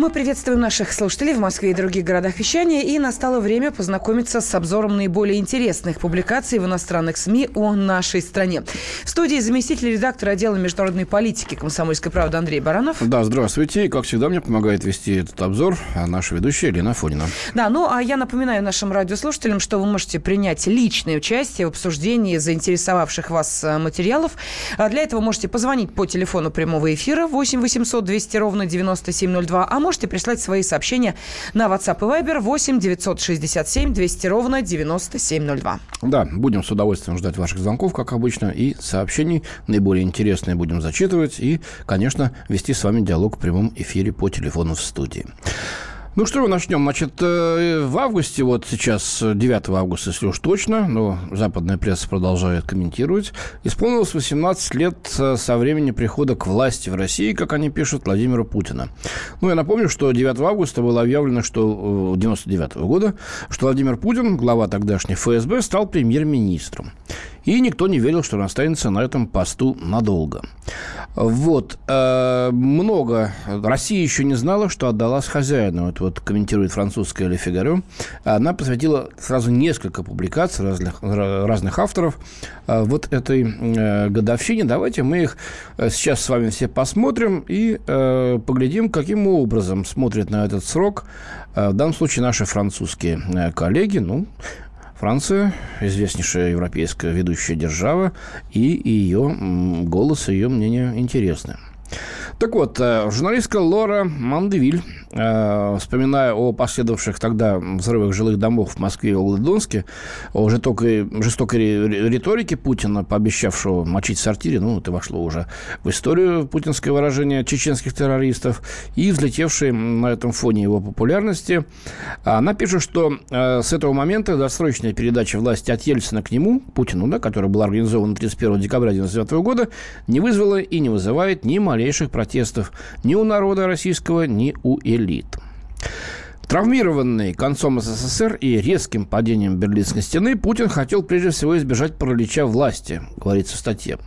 Мы приветствуем наших слушателей в Москве и других городах вещания. И настало время познакомиться с обзором наиболее интересных публикаций в иностранных СМИ о нашей стране. В студии заместитель редактора отдела международной политики «Комсомольской правды» Андрей Баранов. Да, здравствуйте. И, как всегда, мне помогает вести этот обзор наша ведущая Елена Фонина. Да, ну а я напоминаю нашим радиослушателям, что вы можете принять личное участие в обсуждении заинтересовавших вас э, материалов. А для этого можете позвонить по телефону прямого эфира 8 800 200 ровно 9702, а можете прислать свои сообщения на WhatsApp и Viber 8 967 200 ровно 9702. Да, будем с удовольствием ждать ваших звонков, как обычно, и сообщений. Наиболее интересные будем зачитывать и, конечно, вести с вами диалог в прямом эфире по телефону в студии. Ну что, начнем. Значит, э, в августе, вот сейчас, 9 августа, если уж точно, но западная пресса продолжает комментировать, исполнилось 18 лет э, со времени прихода к власти в России, как они пишут, Владимира Путина. Ну, я напомню, что 9 августа было объявлено, что 99 -го года, что Владимир Путин, глава тогдашней ФСБ, стал премьер-министром. И никто не верил, что он останется на этом посту надолго. Вот. Э, много. Россия еще не знала, что отдалась хозяину. Это вот комментирует французская Ле Фигаро. Она посвятила сразу несколько публикаций разных, разных авторов э, вот этой э, годовщине. Давайте мы их сейчас с вами все посмотрим и поглядим, каким образом смотрят на этот срок в данном случае наши французские коллеги. Ну, Франция – известнейшая европейская ведущая держава, и ее голос, ее мнение интересны. Так вот, э, журналистка Лора Мандевиль, э, вспоминая о последовавших тогда взрывах жилых домов в Москве и Волгодонске, о жестокой, жестокой риторике Путина, пообещавшего мочить сортире, ну, это вошло уже в историю путинское выражение чеченских террористов, и взлетевшей на этом фоне его популярности, она пишет, что э, с этого момента досрочная передача власти от Ельцина к нему, Путину, да, которая была организована 31 декабря 1999 года, не вызвала и не вызывает ни малейших протестов ни у народа российского, ни у элит. Травмированный концом СССР и резким падением Берлинской стены, Путин хотел прежде всего избежать паралича власти, говорится в статье.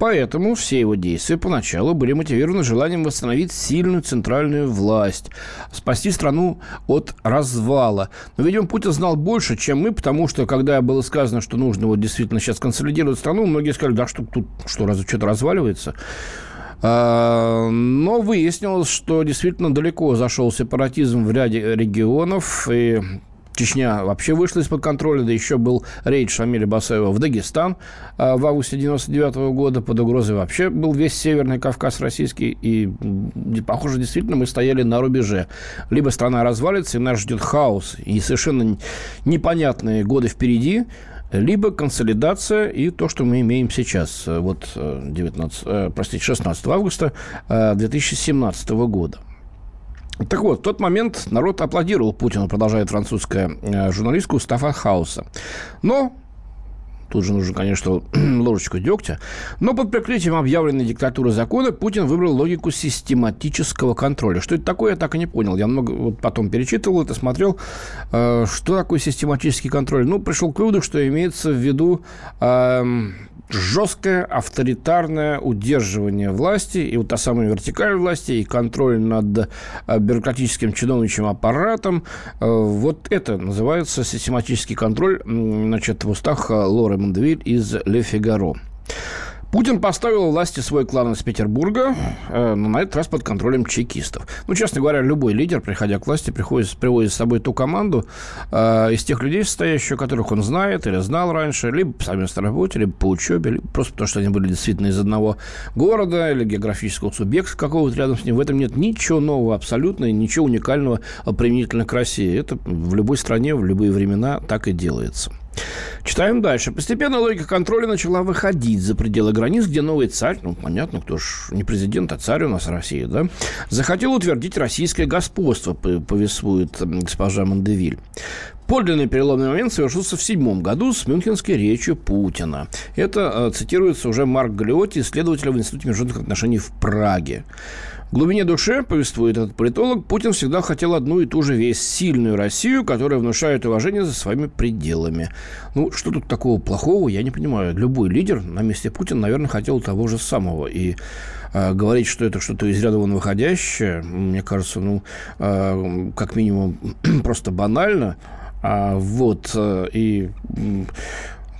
Поэтому все его действия поначалу были мотивированы желанием восстановить сильную центральную власть, спасти страну от развала. Но, видимо, Путин знал больше, чем мы, потому что, когда было сказано, что нужно вот действительно сейчас консолидировать страну, многие сказали, да что тут, что, разве что-то разваливается? А, но выяснилось, что действительно далеко зашел сепаратизм в ряде регионов, и Чечня вообще вышла из-под контроля, да еще был рейд Шамиля Басаева в Дагестан а, в августе 99 года. Под угрозой вообще был весь Северный Кавказ российский. И, похоже, действительно мы стояли на рубеже. Либо страна развалится, и нас ждет хаос, и совершенно непонятные годы впереди, либо консолидация и то, что мы имеем сейчас, э, вот 19, э, э, простите, 16 августа 2017 года. Так вот, в тот момент народ аплодировал Путину, продолжает французская журналистка Устафа Хауса. Но Тут же нужно, конечно, ложечку дегтя. Но под прикрытием объявленной диктатуры закона Путин выбрал логику систематического контроля. Что это такое, я так и не понял. Я много вот потом перечитывал это, смотрел, э, что такое систематический контроль. Ну, пришел к выводу, что имеется в виду э, жесткое авторитарное удерживание власти, и вот та самая вертикаль власти, и контроль над э, бюрократическим чиновничьим аппаратом, э, вот это называется систематический контроль, значит, в устах Лоры Мандевиль из «Ле Фигаро». Путин поставил власти свой клан из Петербурга, э, но на этот раз под контролем чекистов. Ну, честно говоря, любой лидер, приходя к власти, приходит, приводит с собой ту команду э, из тех людей, состоящих, которых он знает или знал раньше, либо по совместной работе, либо по учебе, либо просто потому, что они были действительно из одного города или географического субъекта какого-то рядом с ним. В этом нет ничего нового абсолютно, и ничего уникального применительно к России. Это в любой стране, в любые времена так и делается. Читаем дальше. Постепенно логика контроля начала выходить за пределы границ, где новый царь, ну, понятно, кто ж не президент, а царь у нас Россия, да, захотел утвердить российское господство, повествует госпожа Мандевиль. Подлинный переломный момент совершился в седьмом году с мюнхенской речью Путина. Это э, цитируется уже Марк Галиотти, исследователь в Институте международных отношений в Праге. В глубине души, повествует этот политолог, Путин всегда хотел одну и ту же вещь – сильную Россию, которая внушает уважение за своими пределами. Ну, что тут такого плохого, я не понимаю. Любой лидер на месте Путина, наверное, хотел того же самого. И э, говорить, что это что-то из ряда вон выходящее, мне кажется, ну, э, как минимум, просто банально. А, вот, э, и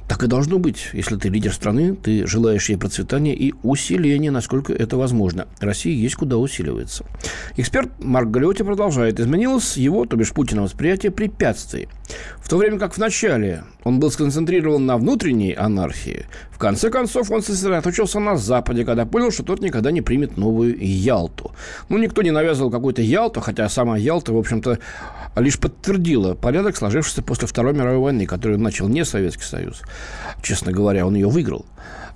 так и должно быть. Если ты лидер страны, ты желаешь ей процветания и усиления, насколько это возможно. России есть куда усиливается. Эксперт Марк Галиоти продолжает. Изменилось его, то бишь Путина, восприятие препятствий. В то время как в начале он был сконцентрирован на внутренней анархии, в конце концов он сосредоточился на Западе, когда понял, что тот никогда не примет новую Ялту. Ну, никто не навязывал какую-то Ялту, хотя сама Ялта, в общем-то, лишь подтвердила порядок, сложившийся после Второй мировой войны, который начал не Советский Союз. Честно говоря, он ее выиграл.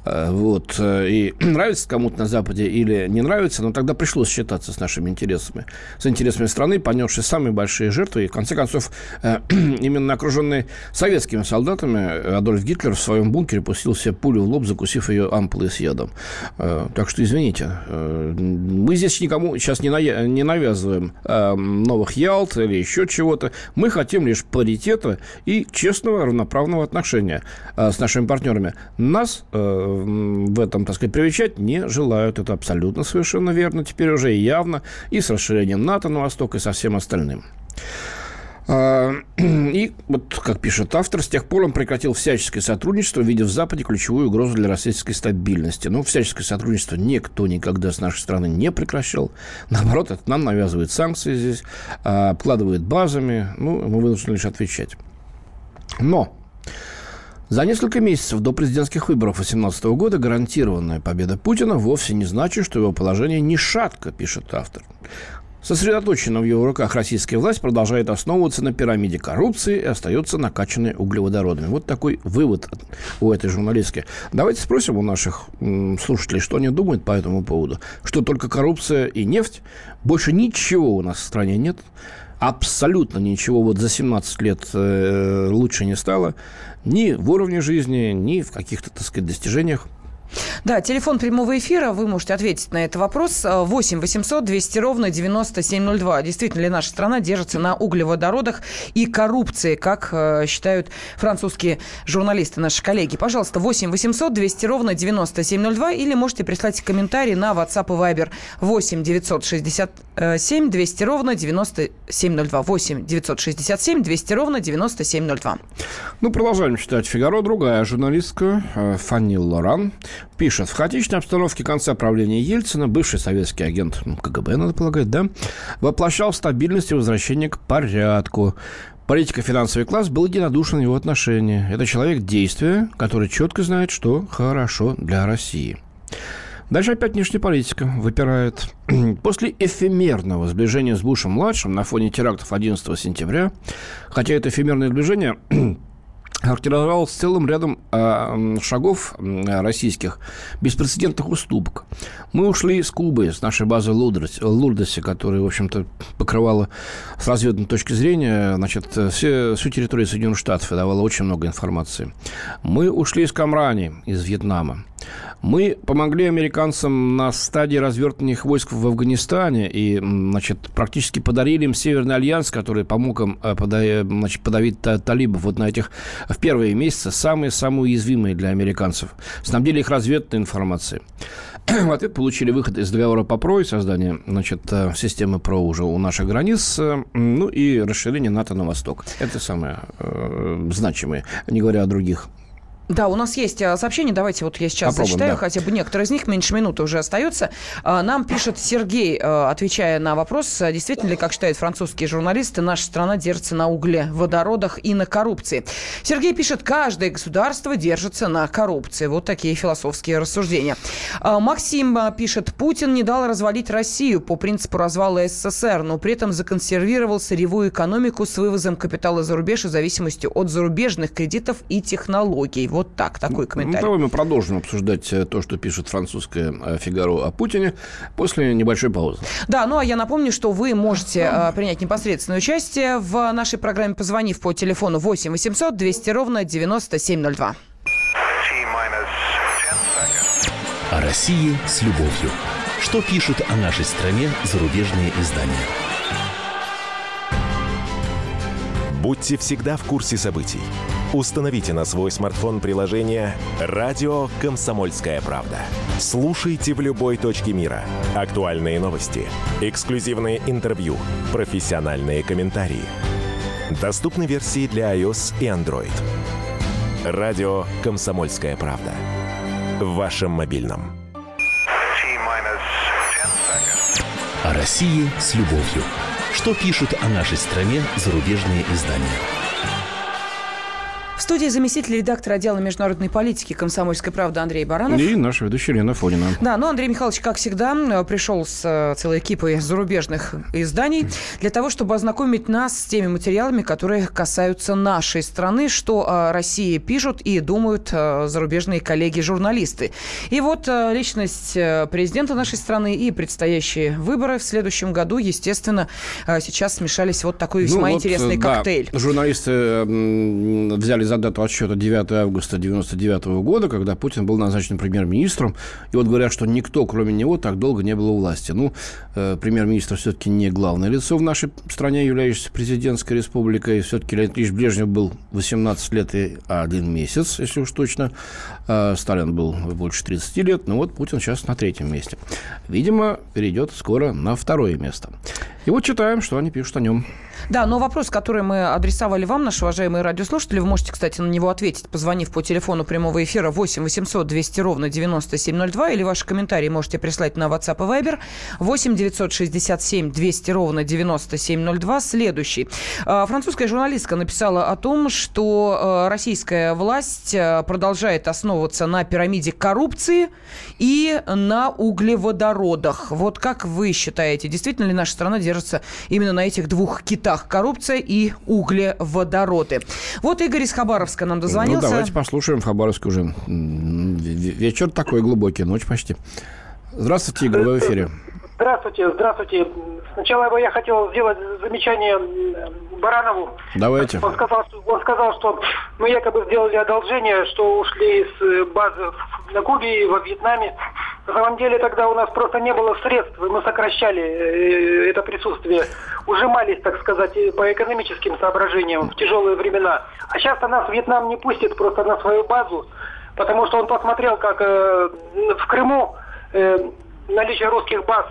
Э, вот. Э, и нравится кому-то на Западе или не нравится, но тогда пришлось считаться с нашими интересами. С интересами страны, понесшей самые большие жертвы. И, в конце концов, э, именно окруженный советскими солдатами, Адольф Гитлер в своем бункере пустил себе пулю в лоб, закусив ее ампулой с ядом. Так что, извините, мы здесь никому сейчас не навязываем новых Ялт или еще чего-то. Мы хотим лишь паритета и честного, равноправного отношения с нашими партнерами. Нас этом, так сказать, привечать не желают. Это абсолютно совершенно верно. Теперь уже и явно. И с расширением НАТО на восток, и со всем остальным. А, и вот, как пишет автор, с тех пор он прекратил всяческое сотрудничество, видя в Западе ключевую угрозу для российской стабильности. Но всяческое сотрудничество никто никогда с нашей страны не прекращал. Наоборот, это нам навязывает санкции здесь, а, обкладывает базами. Ну, мы вынуждены лишь отвечать. Но за несколько месяцев до президентских выборов 2018 года гарантированная победа Путина вовсе не значит, что его положение не шатко, пишет автор. Сосредоточенная в его руках российская власть продолжает основываться на пирамиде коррупции и остается накачанной углеводородами. Вот такой вывод у этой журналистки. Давайте спросим у наших слушателей, что они думают по этому поводу. Что только коррупция и нефть? Больше ничего у нас в стране нет абсолютно ничего вот за 17 лет э, лучше не стало ни в уровне жизни, ни в каких-то, так сказать, достижениях. Да, телефон прямого эфира, вы можете ответить на этот вопрос. 8 800 200 ровно 9702. Действительно ли наша страна держится на углеводородах и коррупции, как э, считают французские журналисты, наши коллеги? Пожалуйста, 8 800 200 ровно 9702 или можете прислать комментарий на WhatsApp и Viber 8 967 200 ровно 9702. 8 967 200 ровно 9702. Ну, продолжаем читать «Фигаро». Другая журналистка э, Фанни Лоран пишет. В хаотичной обстановке конца правления Ельцина бывший советский агент ну, КГБ, надо полагать, да, воплощал стабильность и возвращение к порядку. Политико-финансовый класс был единодушен в его отношении. Это человек действия, который четко знает, что хорошо для России. Дальше опять внешняя политика выпирает. После эфемерного сближения с Бушем-младшим на фоне терактов 11 сентября, хотя это эфемерное сближение характеризовалась целым рядом э, шагов российских, беспрецедентных уступок. Мы ушли с Кубы, с нашей базы Лурдосе, которая, в общем-то, покрывала с разведной точки зрения значит, все, всю территорию Соединенных Штатов и давала очень много информации. Мы ушли из Камрани, из Вьетнама. Мы помогли американцам на стадии развертывания войск в Афганистане и, значит, практически подарили им Северный альянс, который помог им э, значит, подавить талибов вот на этих в первые месяцы самые-самые уязвимые для американцев. Снабдили их разведной информацией. В ответ получили выход из договора по ПРО и создание значит, э, системы ПРО уже у наших границ, э, ну и расширение НАТО на восток. Это самое э, значимое, не говоря о других да, у нас есть а, сообщение, давайте вот я сейчас Попробуем, зачитаю, да. хотя бы некоторые из них, меньше минуты уже остается. А, нам пишет Сергей, а, отвечая на вопрос, действительно ли, как считают французские журналисты, наша страна держится на угле, водородах и на коррупции. Сергей пишет, каждое государство держится на коррупции. Вот такие философские рассуждения. Максим пишет, Путин не дал развалить Россию по принципу развала СССР, но при этом законсервировал сырьевую экономику с вывозом капитала за рубеж и зависимостью от зарубежных кредитов и технологий. Вот так, такой ну, комментарий. Ну, давай мы продолжим обсуждать э, то, что пишет французская э, «Фигаро» о Путине после небольшой паузы. Да, ну а я напомню, что вы можете э, принять непосредственное участие в нашей программе, позвонив по телефону 8 800 200 ровно 9702. О России с любовью. Что пишут о нашей стране зарубежные издания? Будьте всегда в курсе событий. Установите на свой смартфон приложение «Радио Комсомольская правда». Слушайте в любой точке мира. Актуальные новости, эксклюзивные интервью, профессиональные комментарии. Доступны версии для iOS и Android. «Радио Комсомольская правда». В вашем мобильном. О России с любовью. Что пишут о нашей стране зарубежные издания? Студии заместитель редактора отдела международной политики «Комсомольской правды» Андрей Баранов. И наша ведущая Лена Фонина. Да, ну Андрей Михайлович, как всегда, пришел с э, целой экипой зарубежных изданий для того, чтобы ознакомить нас с теми материалами, которые касаются нашей страны, что о России пишут и думают э, зарубежные коллеги-журналисты. И вот э, личность президента нашей страны и предстоящие выборы в следующем году, естественно, сейчас смешались вот такой весьма ну, вот, интересный да, коктейль. Журналисты взяли за дату отсчета 9 августа 1999 года, когда Путин был назначен премьер-министром. И вот говорят, что никто, кроме него, так долго не был у власти. Ну, э, премьер-министр все-таки не главное лицо в нашей стране, являющейся президентской республикой. Все-таки Леонид Ильич Брежнев был 18 лет и один месяц, если уж точно. А Сталин был больше 30 лет. Ну вот Путин сейчас на третьем месте. Видимо, перейдет скоро на второе место. И вот читаем, что они пишут о нем. Да, но вопрос, который мы адресовали вам, наши уважаемые радиослушатели, вы можете, кстати, на него ответить, позвонив по телефону прямого эфира 8 800 200 ровно 9702, или ваши комментарии можете прислать на WhatsApp и Viber 8 967 200 ровно 9702. Следующий. А, французская журналистка написала о том, что а, российская власть а, продолжает основываться на пирамиде коррупции и на углеводородах. Вот как вы считаете, действительно ли наша страна держится именно на этих двух китах? коррупция и углеводороды. Вот Игорь из Хабаровска нам дозвонился. Ну, давайте послушаем. В Хабаровске уже вечер такой глубокий, ночь почти. Здравствуйте, Игорь, вы в эфире. Здравствуйте, здравствуйте. Сначала я хотел сделать замечание Баранову. Давайте. Он сказал, что, он сказал, что мы якобы сделали одолжение, что ушли с базы на Кубе и во Вьетнаме. На самом деле тогда у нас просто не было средств, и мы сокращали э, это присутствие. Ужимались, так сказать, по экономическим соображениям в тяжелые времена. А сейчас нас Вьетнам не пустит просто на свою базу, потому что он посмотрел, как э, в Крыму э, наличие русских баз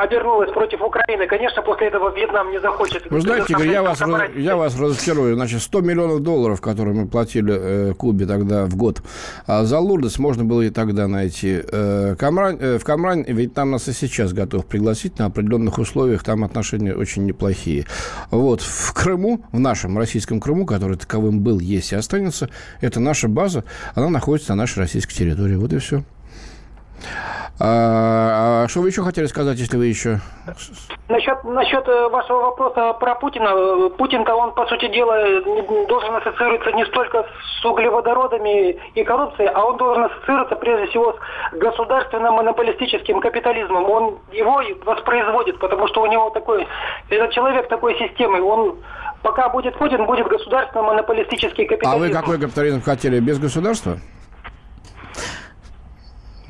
обернулась против Украины, конечно, после этого Вьетнам не захочет. Вы знаете, Игорь, я вас, я вас разочарую. Значит, 100 миллионов долларов, которые мы платили э, Кубе тогда в год, а за Лурдес можно было и тогда найти. Э, Камрань, э, в Камрань Вьетнам нас и сейчас готов пригласить на определенных условиях. Там отношения очень неплохие. Вот. В Крыму, в нашем российском Крыму, который таковым был, есть и останется, это наша база. Она находится на нашей российской территории. Вот и все. А, а что вы еще хотели сказать, если вы еще... Насчет, насчет э, вашего вопроса про Путина. Путин-то, он, по сути дела, должен ассоциироваться не столько с углеводородами и коррупцией, а он должен ассоциироваться, прежде всего, с государственным монополистическим капитализмом. Он его воспроизводит, потому что у него такой... Этот человек такой системы, он пока будет Путин, будет государственно-монополистический капитализм. А вы какой капитализм хотели? Без государства?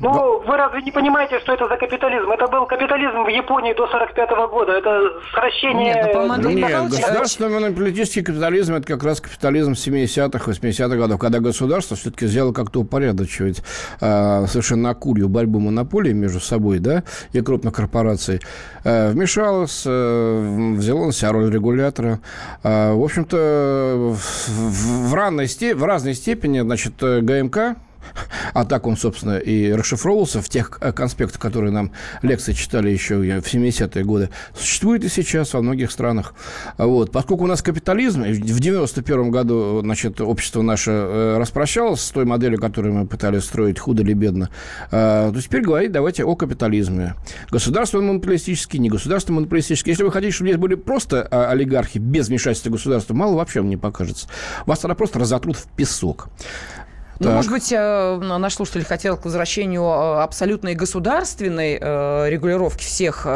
Ну, вы разве не понимаете, что это за капитализм? Это был капитализм в Японии до 45 -го года. Это сращение... Нет, ну, ну Нет государственный монополитический капитализм – это как раз капитализм 70-х, 80-х годов, когда государство все-таки взяло как-то упорядочивать э, совершенно акулью борьбу монополий между собой, да, и крупных корпораций. Э, вмешалось, э, взяло на себя роль регулятора. Э, в общем-то, в, в, в, ранной, в разной степени, значит, ГМК, а так он, собственно, и расшифровывался в тех э, конспектах, которые нам лекции читали еще в 70-е годы, существует и сейчас во многих странах. Вот. Поскольку у нас капитализм, в 91 году, значит, общество наше э, распрощалось с той моделью, которую мы пытались строить худо или бедно, э, то теперь говорить давайте о капитализме. Государственный монополистический, не государственный монополистический. Если вы хотите, чтобы здесь были просто олигархи без вмешательства государства, мало вообще вам не покажется. Вас тогда просто разотрут в песок. Ну, может быть, э, наш слушатель хотел к возвращению э, абсолютной государственной э, регулировки всех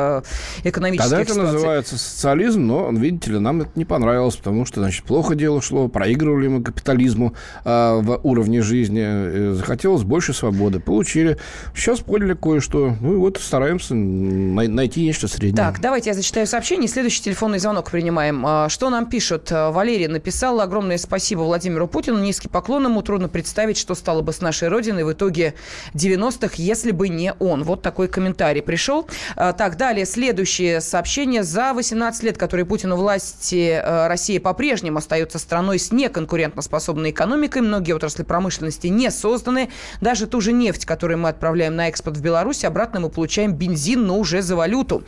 экономических Тогда это ситуаций. называется социализм, но, видите ли, нам это не понравилось, потому что, значит, плохо дело шло, проигрывали мы капитализму в уровне жизни, захотелось больше свободы. Получили. Сейчас поняли кое-что. Ну и вот стараемся найти нечто среднее. Так, давайте я зачитаю сообщение. Следующий телефонный звонок принимаем. Что нам пишут? Валерий написал. Огромное спасибо Владимиру Путину. Низкий поклон ему. Трудно представить, что стало бы с нашей Родиной в итоге 90-х, если бы не он. Вот такой комментарий пришел. А, так, далее. Следующее сообщение. За 18 лет, которые Путин у власти, э, Россия по-прежнему остается страной с неконкурентоспособной экономикой. Многие отрасли промышленности не созданы. Даже ту же нефть, которую мы отправляем на экспорт в Беларусь, обратно мы получаем бензин, но уже за валюту.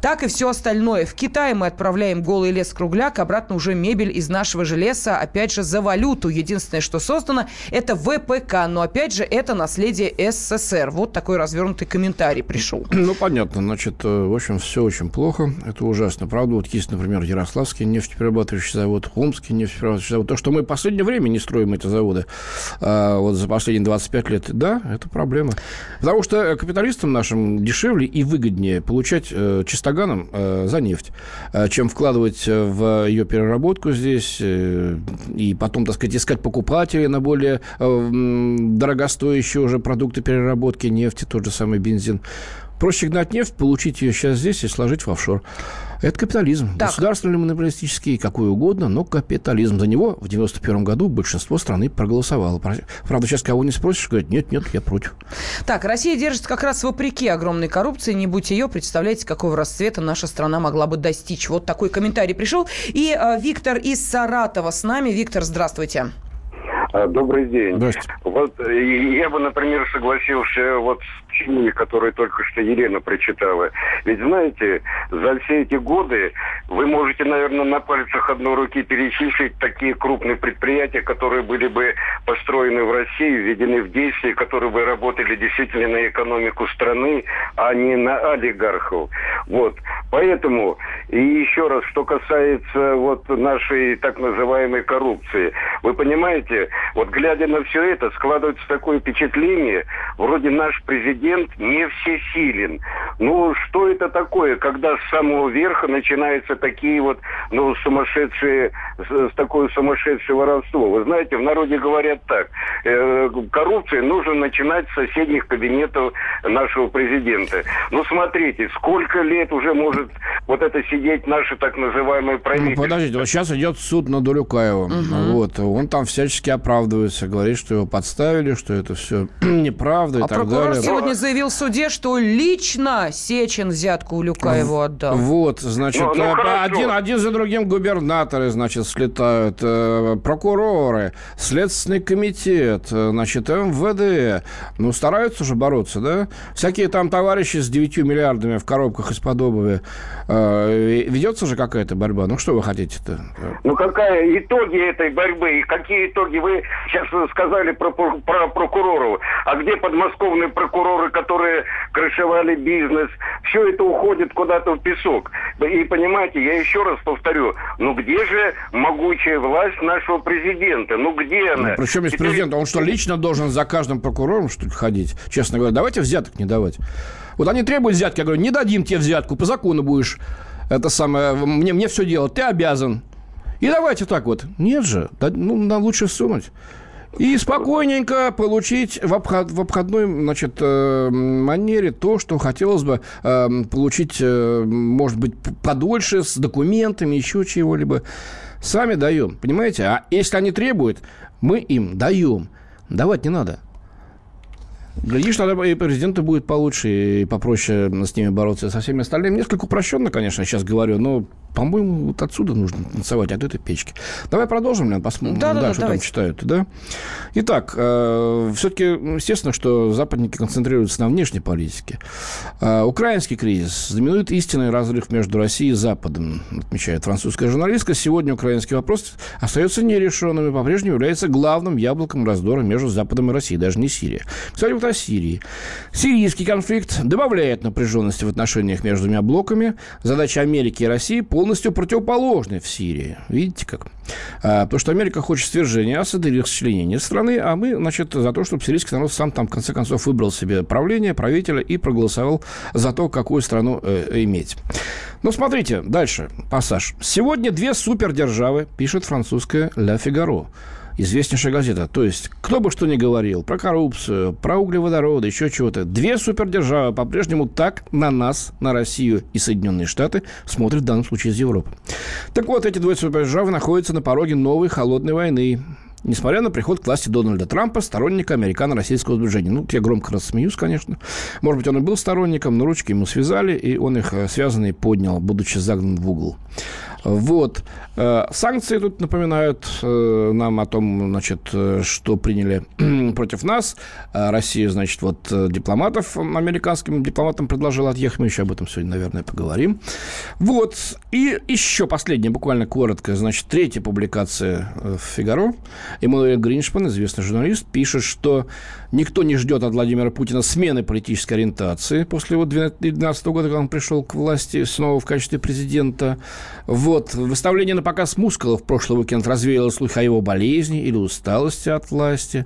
Так и все остальное. В Китае мы отправляем голый лес кругляк, обратно уже мебель из нашего же леса, опять же, за валюту. Единственное, что создано, это ВПК. Но, опять же, это наследие СССР. Вот такой развернутый комментарий пришел. Ну, понятно. Значит, э, в общем, все очень плохо. Это ужасно. Правда, вот есть, например, Ярославский нефтеперерабатывающий завод, Омский нефтеперерабатывающий завод. То, что мы в последнее время не строим эти заводы, а, вот за последние 25 лет, да, это проблема. Потому что капиталистам нашим дешевле и выгоднее получать э, чистоганом э, за нефть, э, чем вкладывать в ее переработку здесь э, и потом, так сказать, искать покупателей на более э, дорогостоящие уже продукты переработки нефти, тот же самый бензин. Проще гнать нефть, получить ее сейчас здесь и сложить в офшор. Это капитализм. Так. Государственный, монополистический, какой угодно, но капитализм. За него в 91 году большинство страны проголосовало. Правда, сейчас кого не спросишь, говорят, нет, нет, я против. Так, Россия держится как раз вопреки огромной коррупции. Не будь ее, представляете, какого расцвета наша страна могла бы достичь. Вот такой комментарий пришел. И э, Виктор из Саратова с нами. Виктор, здравствуйте. А, добрый день. Вот э, я бы, например, согласился вот с чьими, которые только что Елена прочитала. Ведь знаете, за все эти годы вы можете, наверное, на пальцах одной руки перечислить такие крупные предприятия, которые были бы построены в России, введены в действие, которые бы работали действительно на экономику страны, а не на олигархов. Вот. Поэтому, и еще раз, что касается вот нашей так называемой коррупции. Вы понимаете, вот глядя на все это, складывается такое впечатление, вроде наш президент не всесилен. Ну, что это такое, когда с самого верха начинаются такие вот, ну, сумасшедшие, с, с такое сумасшедшее воровство? Вы знаете, в народе говорят так, э, коррупция нужно начинать с соседних кабинетов нашего президента. Ну, смотрите, сколько лет уже может вот это сидеть наше так называемое правительство? Ну, подождите, вот сейчас идет суд над Улюкаевым. Угу. Вот, он там всячески оправдывается, говорит, что его подставили, что это все неправда а и так прокурор далее. сегодня заявил в суде, что лично Сечин взятку у Люкаеву отдал. Вот, значит, ну, ну, э, один, один за другим губернаторы, значит, слетают, э, прокуроры, Следственный комитет, э, значит, МВД. Ну, стараются же бороться, да? Всякие там товарищи с 9 миллиардами в коробках из-под обуви. Ведется же какая-то борьба. Ну, что вы хотите-то? Ну, какая итоги этой борьбы? И какие итоги? Вы сейчас сказали про, про прокуроров. А где подмосковные прокуроры, которые крышевали бизнес? Все это уходит куда-то в песок. И понимаете, я еще раз повторю, ну где же могучая власть нашего президента? Ну где она? Ну, причем есть Теперь... президент? Он что, лично должен за каждым прокурором, что ли, ходить? Честно говоря, давайте взяток не давать. Вот они требуют взятки, я говорю, не дадим тебе взятку, по закону будешь это самое, мне, мне все делать, ты обязан. И давайте так вот. Нет же, да, ну, нам лучше сунуть. И спокойненько получить в, обход, в обходной значит, э, манере то, что хотелось бы э, получить, э, может быть, подольше, с документами, еще чего-либо. Сами даем, понимаете? А если они требуют, мы им даем. Давать не надо. Глядишь, тогда и президенту будет получше, и попроще с ними бороться со всеми остальными. Несколько упрощенно, конечно, сейчас говорю, но по-моему, вот отсюда нужно танцевать, от этой печки. Давай продолжим, Лен, посмотрим, да, да, да, что давайте. там читают. Да? Итак, э, все-таки, естественно, что западники концентрируются на внешней политике. Э, украинский кризис знаменует истинный разрыв между Россией и Западом, отмечает французская журналистка. Сегодня украинский вопрос остается нерешенным и по-прежнему является главным яблоком раздора между Западом и Россией, даже не Сирия. Кстати, вот о Сирии. Сирийский конфликт добавляет напряженности в отношениях между двумя блоками. Задача Америки и России полностью противоположны в Сирии. Видите как? А, потому что Америка хочет свержения Асада или расчленения страны, а мы, значит, за то, чтобы сирийский народ сам там, в конце концов, выбрал себе правление, правителя и проголосовал за то, какую страну э, иметь. Ну, смотрите, дальше, пассаж. Сегодня две супердержавы, пишет французская «Ля Фигаро» известнейшая газета. То есть, кто бы что ни говорил про коррупцию, про углеводороды, еще чего-то, две супердержавы по-прежнему так на нас, на Россию и Соединенные Штаты смотрят в данном случае из Европы. Так вот, эти две супердержавы находятся на пороге новой холодной войны несмотря на приход к власти Дональда Трампа, сторонника американо-российского сближения. Ну, я громко рассмеюсь, конечно. Может быть, он и был сторонником, но ручки ему связали, и он их э, связанные поднял, будучи загнан в угол. Вот. Э, санкции тут напоминают э, нам о том, значит, э, что приняли против нас. Россия, значит, вот дипломатов, американским дипломатам предложила отъехать. Мы еще об этом сегодня, наверное, поговорим. Вот. И еще последняя, буквально коротко, значит, третья публикация в «Фигаро». Эммануэль Гриншпан, известный журналист, пишет, что никто не ждет от Владимира Путина смены политической ориентации после его 2012 года, когда он пришел к власти снова в качестве президента. Вот. Выставление на показ мускулов прошлый уикенд развеяло слух о его болезни или усталости от власти.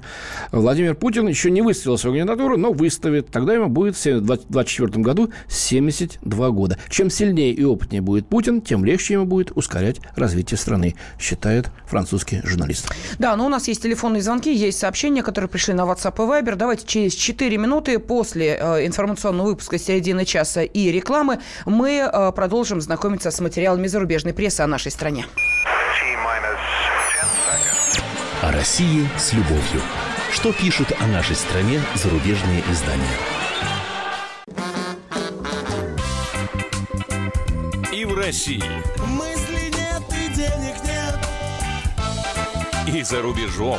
Владимир Путин еще не выставил свою кандидатуру, но выставит. Тогда ему будет в 2024 году 72 года. Чем сильнее и опытнее будет Путин, тем легче ему будет ускорять развитие страны, считает французский журналист. Да, но у нас есть телефонные звонки, есть сообщения, которые пришли на WhatsApp Viber. Давайте через 4 минуты после э, информационного выпуска середины часа и рекламы мы э, продолжим знакомиться с материалами зарубежной прессы о нашей стране. О России с любовью. Что пишут о нашей стране зарубежные издания? И в России. Мысли нет и денег нет. И за рубежом.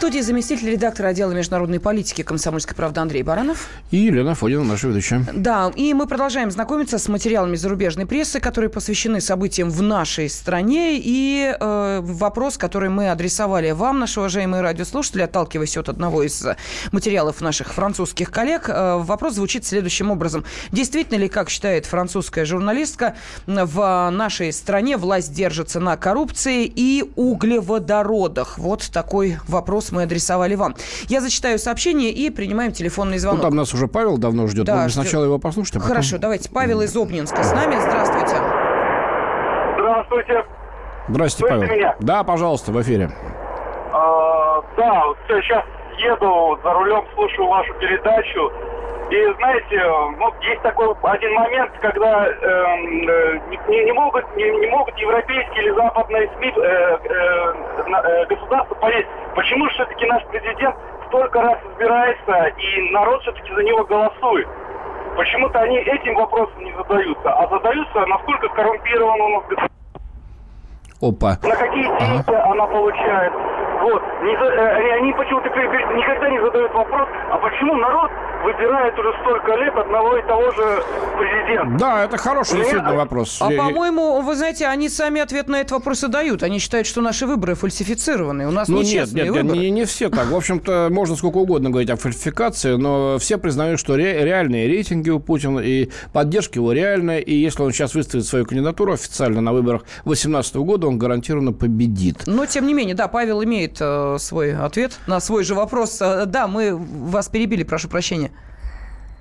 Студии заместитель редактора отдела международной политики комсомольской правды Андрей Баранов. И Елена Фодина, наша ведущая. Да, и мы продолжаем знакомиться с материалами зарубежной прессы, которые посвящены событиям в нашей стране. И э, вопрос, который мы адресовали вам, наши уважаемые радиослушатели, отталкиваясь от одного из материалов наших французских коллег, э, вопрос звучит следующим образом. Действительно ли, как считает французская журналистка, в нашей стране власть держится на коррупции и углеводородах? Вот такой вопрос мы адресовали вам. Я зачитаю сообщение и принимаем телефонный звонок. Ну, там нас уже Павел давно ждет. Да, Может, сначала его послушать, а потом... Хорошо, давайте. Павел из Обнинска с нами. Здравствуйте. Здравствуйте. Здравствуйте, Павел. Меня? Да, пожалуйста, в эфире. А, да, вот сейчас еду за рулем, слушаю вашу передачу. И знаете, ну, есть такой один момент, когда э, э, не, не могут не, не могут европейские или западные СМИ э, э, э, государства понять, почему все-таки наш президент столько раз избирается и народ все-таки за него голосует. Почему-то они этим вопросом не задаются, а задаются, насколько коррумпирован у нас Опа. На какие деньги ага. она получает. Вот. Не, э, они почему-то никогда не задают вопрос, а почему народ выбирает уже столько лет одного и того же президента? Да, это хороший действительно вопрос. А, по-моему, вы знаете, они сами ответ на этот вопрос и дают. Они считают, что наши выборы фальсифицированы. У нас ну, нет, нет, выборы. Не, не все так. В общем-то, можно сколько угодно говорить о фальсификации, но все признают, что ре- реальные рейтинги у Путина и поддержка его реальная. И если он сейчас выставит свою кандидатуру официально на выборах 2018 года, он гарантированно победит. Но, тем не менее, да, Павел имеет э, свой ответ на свой же вопрос. Э, да, мы вас перебили, прошу прощения.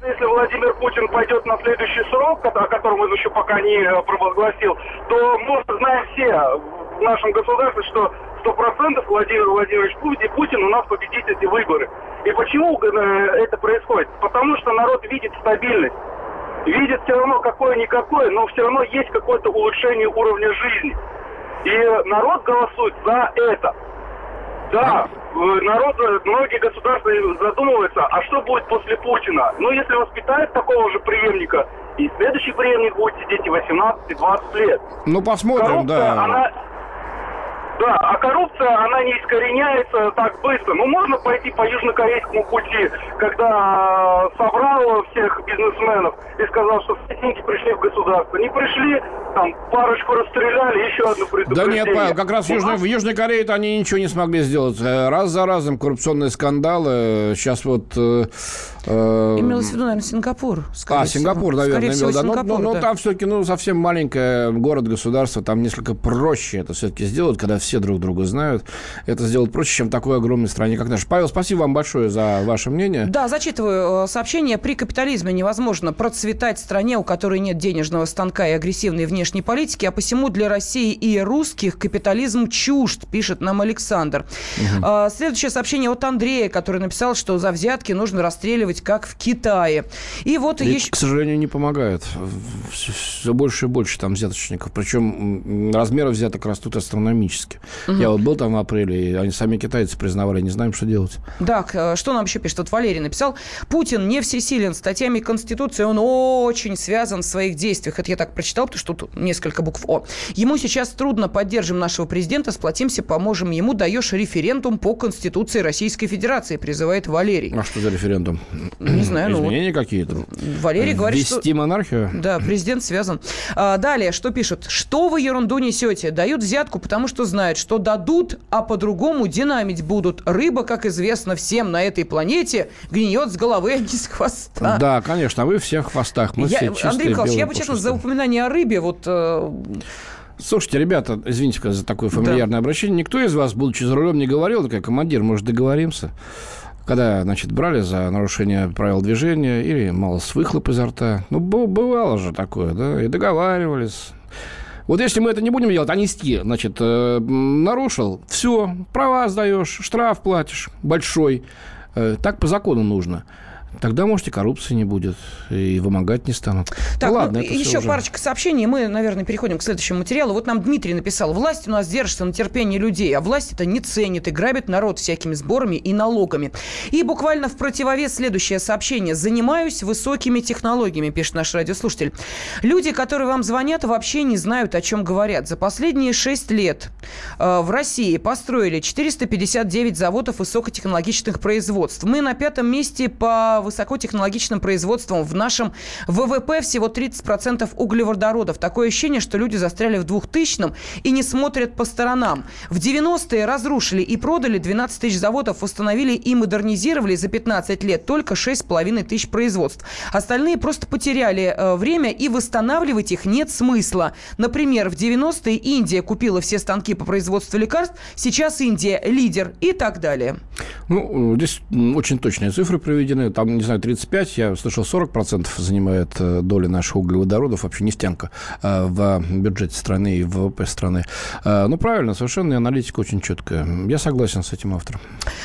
Если Владимир Путин пойдет на следующий срок, о котором он еще пока не э, провозгласил, то мы знаем все в нашем государстве, что сто процентов Владимир Владимирович Путин, Путин у нас победит эти выборы. И почему э, это происходит? Потому что народ видит стабильность. Видит все равно какое-никакое, но все равно есть какое-то улучшение уровня жизни. И народ голосует за это. Да, э, народ, э, многие государства задумываются, а что будет после Путина? Ну, если воспитают такого же преемника, и следующий преемник будет сидеть и 18, и 20 лет. Ну, посмотрим, Коррупция, да. Она, да, а коррупция, она не искореняется так быстро. Ну, можно пойти по южнокорейскому пути, когда э, собрал всех бизнесменов и сказал, что все деньги пришли в государство. Не пришли, там, парочку расстреляли, еще одну предупреждение. Да нет, Павел, как раз в Ну, Южной, в Южной Корее-то они ничего не смогли сделать. Э, Раз за разом коррупционные скандалы. Сейчас вот... э, э, Имелось в виду, наверное, Сингапур. А, всего. Сингапур, наверное, Скорее всего, имел, да. Ну, Сингапур, ну, ну, да. там все-таки, ну, совсем маленькое город-государство, там несколько проще это все-таки сделать, когда все друг друга знают. Это сделать проще, чем в такой огромной стране, как наша. Павел, спасибо вам большое за ваше мнение. Да, зачитываю э, сообщение. При капитализме невозможно процветать стране, у которой нет денежного станка и агрессивной внешней политики, а посему для России и русских капитализм чужд, пишет нам Александр. А, Следующее сообщение от Андрея, который написал, что за взятки нужно расстреливать, как в Китае. И вот И, еще... к сожалению, не помогает. Все больше и больше там взяточников. Причем размеры взяток растут астрономически. Я вот был там в апреле, и они сами китайцы признавали, не знаем, что делать. Да, к- э, что нам еще пишет? Вот Валерий написал. Путин не всесилен. Статьями Конституции он очень связан в своих действиях. Это я так прочитал, потому что тут несколько букв О. Ему сейчас трудно. Поддержим нашего президента, сплотимся, поможем ему. Даешь референдум по Конституции Российской Федерации, призывает Валерий. А что за референдум? Не знаю, ну Изменения какие-то? Валерий говорит, что... Ввести монархию? Да, президент связан. А, далее, что пишут? Что вы ерунду несете? Дают взятку, потому что знают, что дадут, а по-другому динамить будут. Рыба, как известно всем на этой планете, гниет с головы, а не с хвоста. Да, конечно, а вы все в хвостах. Мы Я- все чистые, Андрей Михайлович, я бы, честно, за упоминание о рыбе, вот э, Слушайте, ребята, извините за такое фамильярное обращение. Никто из вас, будучи за рулем, не говорил, такая, командир, может, договоримся? Когда, значит, брали за нарушение правил движения или мало с выхлоп изо рта. Ну, бывало же такое, да, и договаривались. Вот если мы это не будем делать, а нести, значит, э, нарушил, все, права сдаешь, штраф платишь большой. Э, так по закону нужно. Тогда, может, и коррупции не будет, и вымогать не станут. Так, Ну, ладно, ну, это еще уже. парочка сообщений, мы, наверное, переходим к следующему материалу. Вот нам Дмитрий написал, власть у нас держится на терпении людей, а власть это не ценит и грабит народ всякими сборами и налогами. И буквально в противовес следующее сообщение. Занимаюсь высокими технологиями, пишет наш радиослушатель. Люди, которые вам звонят, вообще не знают, о чем говорят. За последние шесть лет э, в России построили 459 заводов высокотехнологичных производств. Мы на пятом месте по высокотехнологичным производствам. В нашем ВВП всего 30% углеводородов. Такое ощущение, что люди застряли в 2000-м и не смотрят по сторонам. В 90-е разрушили и продали 12 тысяч заводов, восстановили и модернизировали за 15 лет только 6,5 тысяч производств. Остальные просто потеряли э, время и восстанавливать их нет смысла. Например, в 90-е Индия купила все станки по производству лекарств, сейчас Индия лидер и так далее. Ну, здесь м, очень точные цифры приведены. Там, не знаю, 35, я слышал, 40% занимает э, доля наших углеводородов, вообще нефтянка, э, в бюджете страны и в ВВП страны. Э, Ну, правильно, совершенно, аналитика очень четкая. Я согласен с этим автором.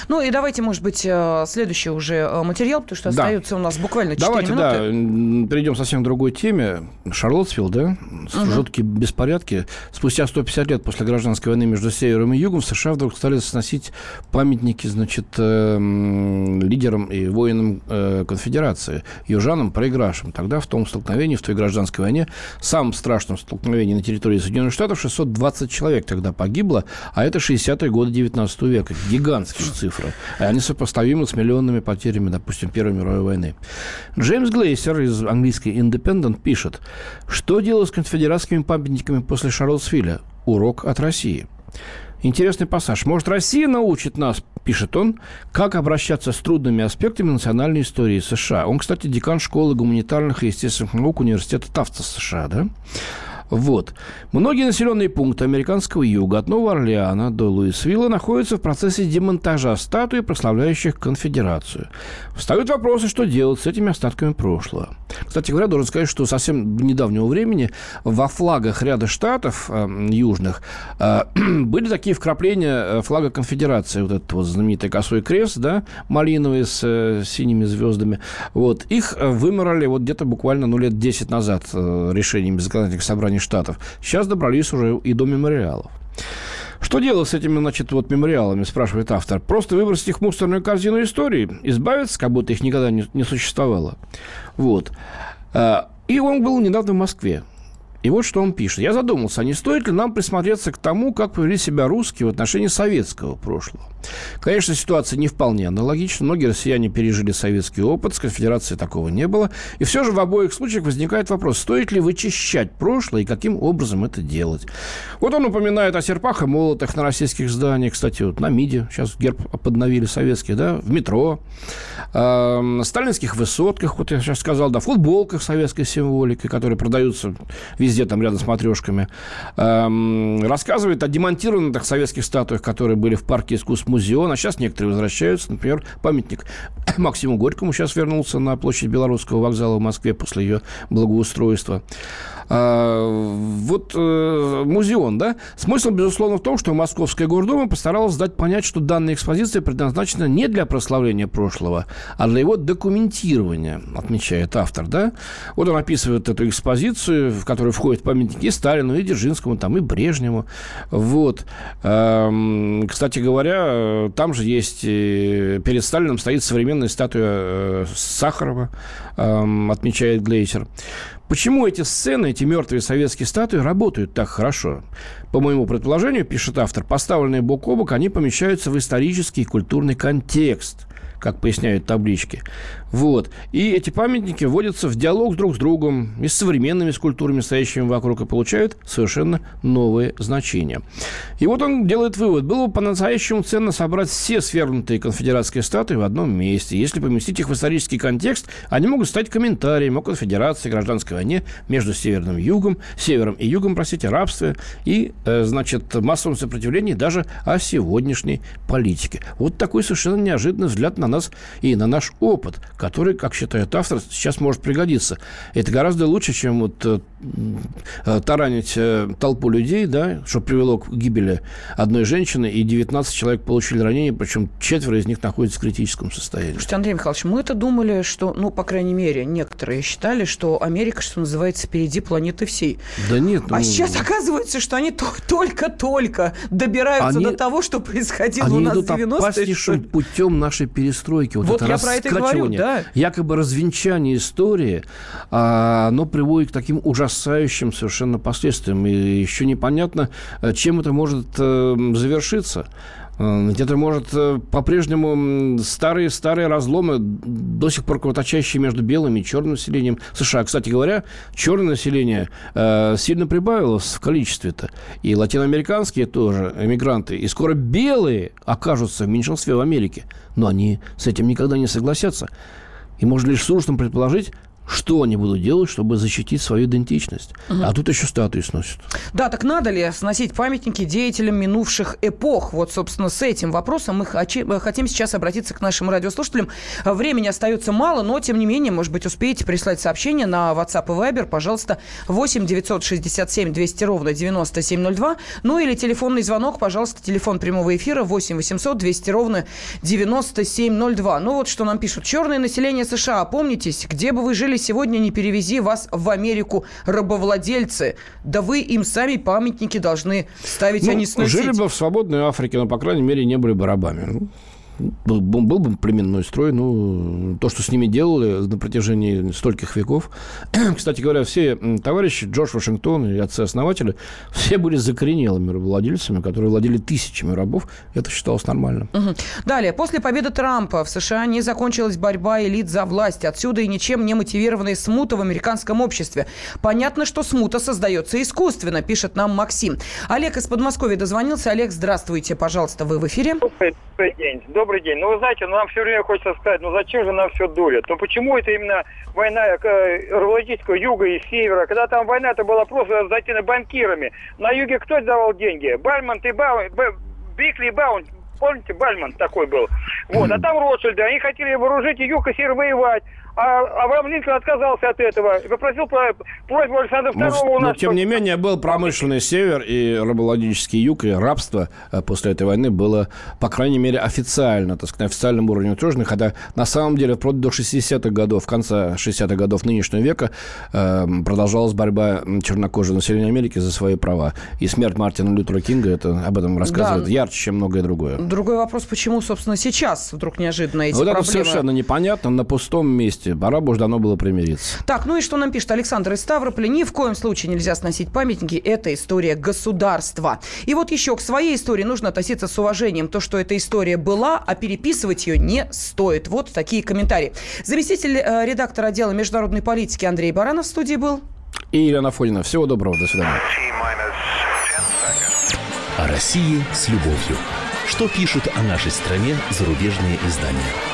Ну и давайте, может быть, следующий уже материал, потому что Да. остается у нас буквально 4 Давайте, минуты. да, м, перейдем совсем к другой теме. Шарлоттсвилл, да? Жуткие беспорядки. Спустя 150 лет после гражданской войны между севером и югом в США вдруг стали сносить памятники, значит, лидерам и воинам э, конфедерации, южанам, проигравшим. Тогда в том столкновении, в той гражданской войне, самом страшном столкновении на территории Соединенных Штатов 620 человек тогда погибло, а это 60-е годы 19 века. Гигантские цифры. И они сопоставимы с миллионными потерями, допустим, Первой мировой войны. Джеймс Глейсер из английской Independent пишет, что делать с конфедератскими памятниками после Шарлотсвилля? Урок от России. Интересный пассаж. Может, Россия научит нас, пишет он, как обращаться с трудными аспектами национальной истории США. Он, кстати, декан школы гуманитарных и естественных наук университета Тафта США, да? Вот. Многие населенные пункты американского юга от Нового Орлеана до Луисвилла находятся в процессе демонтажа статуи, прославляющих конфедерацию. Встают вопросы, что делать с этими остатками прошлого. Кстати говоря, должен сказать, что совсем недавнего времени во флагах ряда штатов э, южных э, были такие вкрапления э, флага конфедерации. Вот этот вот знаменитый косой крест, да, малиновый с э, синими звездами. Вот. Их э, выморали вот где-то буквально ну, лет 10 назад э, решениями законодательных собраний Штатов. Сейчас добрались уже и до мемориалов. Что делать с этими, значит, вот мемориалами, спрашивает автор. Просто выбросить их в мусорную корзину истории, избавиться, как будто их никогда не, не существовало. Вот. А, и он был недавно в Москве. И вот что он пишет. Я задумался, а не стоит ли нам присмотреться к тому, как повели себя русские в отношении советского прошлого. Конечно, ситуация не вполне аналогична. Многие россияне пережили советский опыт, с конфедерацией такого не было. И все же в обоих случаях возникает вопрос, стоит ли вычищать прошлое и каким образом это делать. Вот он упоминает о серпах и молотах на российских зданиях. Кстати, вот на МИДе сейчас герб подновили советский, да, в метро, э, сталинских высотках, вот я сейчас сказал, да, футболках советской символики, которые продаются везде везде там рядом с матрешками, эм, рассказывает о демонтированных советских статуях, которые были в парке искусств музеона. Сейчас некоторые возвращаются. Например, памятник Максиму Горькому сейчас вернулся на площадь Белорусского вокзала в Москве после ее благоустройства. А, вот э, музеон, да? Смысл, безусловно, в том, что Московская гордума постаралась дать понять, что данная экспозиция предназначена не для прославления прошлого, а для его документирования, отмечает автор, да? Вот он описывает эту экспозицию, в которую входят памятники и Сталину, и Дзержинскому, там, и Брежневу. Вот. Кстати говоря, там же есть, э, перед Сталином стоит современная статуя э, Сахарова, отмечает Глейсер. Почему эти сцены, эти мертвые советские статуи работают так хорошо? По моему предположению, пишет автор, поставленные бок о бок, они помещаются в исторический и культурный контекст – как поясняют таблички. Вот. И эти памятники вводятся в диалог друг с другом и с современными скульптурами, стоящими вокруг, и получают совершенно новые значения. И вот он делает вывод. Было бы по-настоящему ценно собрать все свернутые конфедератские статуи в одном месте. Если поместить их в исторический контекст, они могут стать комментарием о конфедерации, гражданской войне между северным и югом, севером и югом, простите, рабстве и, э, значит, массовом сопротивлении даже о сегодняшней политике. Вот такой совершенно неожиданный взгляд на нас и на наш опыт, который, как считает автор, сейчас может пригодиться. Это гораздо лучше, чем вот э, э, таранить э, толпу людей, да, что привело к гибели одной женщины, и 19 человек получили ранения, причем четверо из них находятся в критическом состоянии. Слушайте, Андрей Михайлович, мы это думали, что, ну, по крайней мере, некоторые считали, что Америка, что называется, впереди планеты всей. Да нет. Ну... А сейчас оказывается, что они только-только добираются они... до того, что происходило они у нас в 90-е. путем нашей перестройки перестройки, вот, вот это я про это говорю, да. Якобы развенчание истории, а, оно приводит к таким ужасающим совершенно последствиям. И еще непонятно, э, чем это может э, завершиться. Э, это может по-прежнему старые-старые разломы, до сих пор кровоточащие между белым и черным населением США. Кстати говоря, черное население э, сильно прибавилось в количестве-то. И латиноамериканские тоже эмигранты. И скоро белые окажутся в меньшинстве в Америке но они с этим никогда не согласятся. И можно лишь с ужасом предположить, что они будут делать, чтобы защитить свою идентичность. Угу. А тут еще статуи сносят. Да, так надо ли сносить памятники деятелям минувших эпох? Вот, собственно, с этим вопросом мы хотим сейчас обратиться к нашим радиослушателям. Времени остается мало, но, тем не менее, может быть, успеете прислать сообщение на WhatsApp и Viber, пожалуйста, 8 967 200 ровно 9702. Ну или телефонный звонок, пожалуйста, телефон прямого эфира 8 800 200 ровно 9702. Ну вот что нам пишут. Черное население США, помнитесь, где бы вы жили неужели сегодня не перевези вас в Америку рабовладельцы? Да вы им сами памятники должны ставить, ну, а не сносить. Жили бы в свободной Африке, но, по крайней мере, не были бы рабами. Был, был бы племенной строй, ну, то, что с ними делали на протяжении стольких веков. Кстати говоря, все товарищи, Джордж Вашингтон и отцы-основатели, все были закоренелыми рабовладельцами, которые владели тысячами рабов. Это считалось нормальным. Угу. Далее. После победы Трампа в США не закончилась борьба элит за власть. Отсюда и ничем не мотивированная смута в американском обществе. Понятно, что смута создается искусственно, пишет нам Максим. Олег из Подмосковья дозвонился. Олег, здравствуйте, пожалуйста, вы в эфире. Добрый день добрый день. Ну, вы знаете, ну, нам все время хочется сказать, ну, зачем же нам все дурят? Ну, почему это именно война э, Рологического юга и севера? Когда там война, это была просто затеяна банкирами. На юге кто давал деньги? Бальмонт и Баун, Бикли и Баун, помните, Бальмонт такой был. Вот, а там Ротшильды, они хотели вооружить юг и север воевать. А Авраам Линкольн отказался от этого и попросил просьбу Александра II но, у нас... Но, тем не менее, был промышленный север и рабовладельческий юг, и рабство э, после этой войны было, по крайней мере, официально, так сказать, на официальном уровне утверждено, хотя на самом деле вплоть до 60-х годов, конца 60-х годов нынешнего века э, продолжалась борьба чернокожего населения Америки за свои права. И смерть Мартина Лютера Кинга это, об этом рассказывает да. ярче, чем многое другое. Другой вопрос, почему, собственно, сейчас вдруг неожиданно эти вот проблемы... это совершенно непонятно, на пустом месте. Пора бы уж давно было примириться. Так, ну и что нам пишет Александр из Ставрополя? Ни в коем случае нельзя сносить памятники. Это история государства. И вот еще к своей истории нужно относиться с уважением. То, что эта история была, а переписывать ее не стоит. Вот такие комментарии. Заместитель э, редактора отдела международной политики Андрей Баранов в студии был. И Елена Фонина. Всего доброго. До свидания. О России с любовью. Что пишут о нашей стране зарубежные издания?